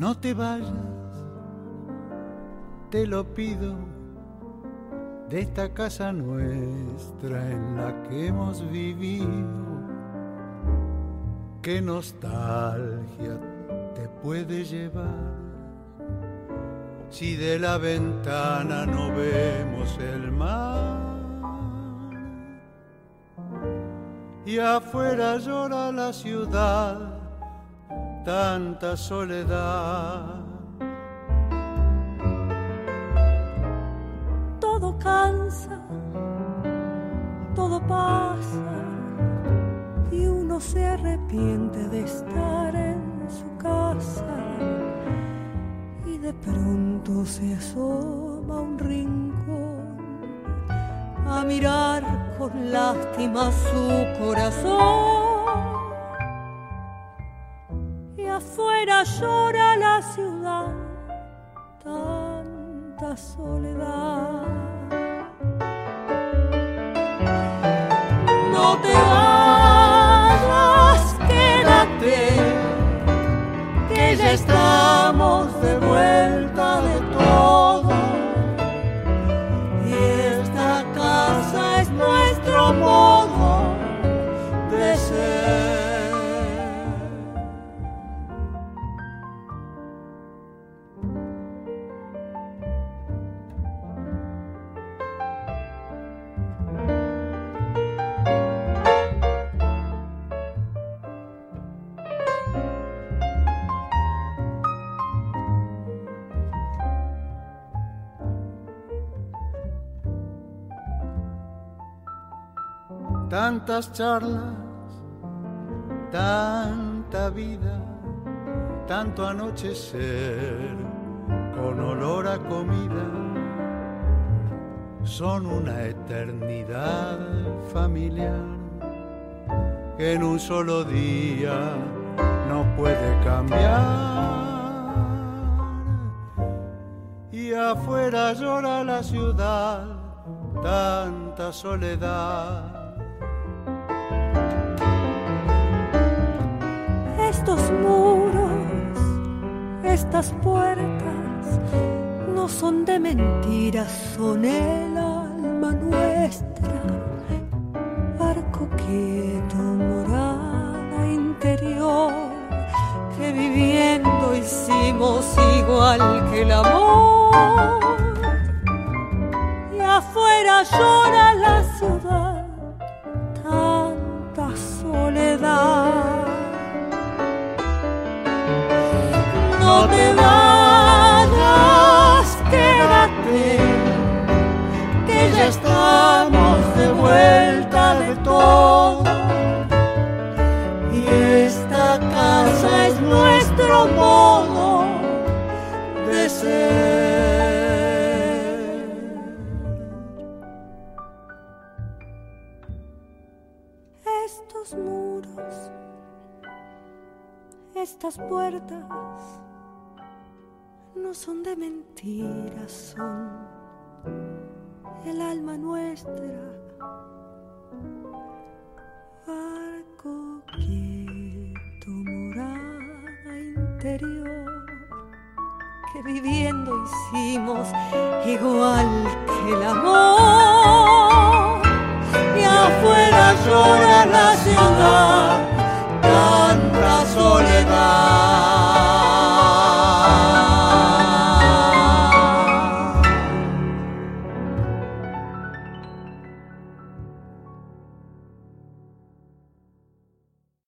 no te vayas, te lo pido, de esta casa nuestra en la que hemos vivido. Qué nostalgia te puede llevar si de la ventana no vemos el mar. Y afuera llora la ciudad tanta soledad. Todo cansa, todo pasa y uno se arrepiente de estar en su casa y de pronto se asoma un rincón a mirar con lástima su corazón llora la ciudad, tanta soledad. No te tantas charlas, tanta vida, tanto anochecer con olor a comida, son una eternidad familiar que en un solo día no puede cambiar. Y afuera llora la ciudad, tanta soledad estos muros, estas puertas, no son de mentiras, son el alma nuestra. Barco quieto, morada interior, que viviendo hicimos igual que el amor. Y afuera llora la ciudad, de ser. Estos muros, estas puertas no son de mentiras, son el alma nuestra. Que viviendo hicimos igual que el amor. Y afuera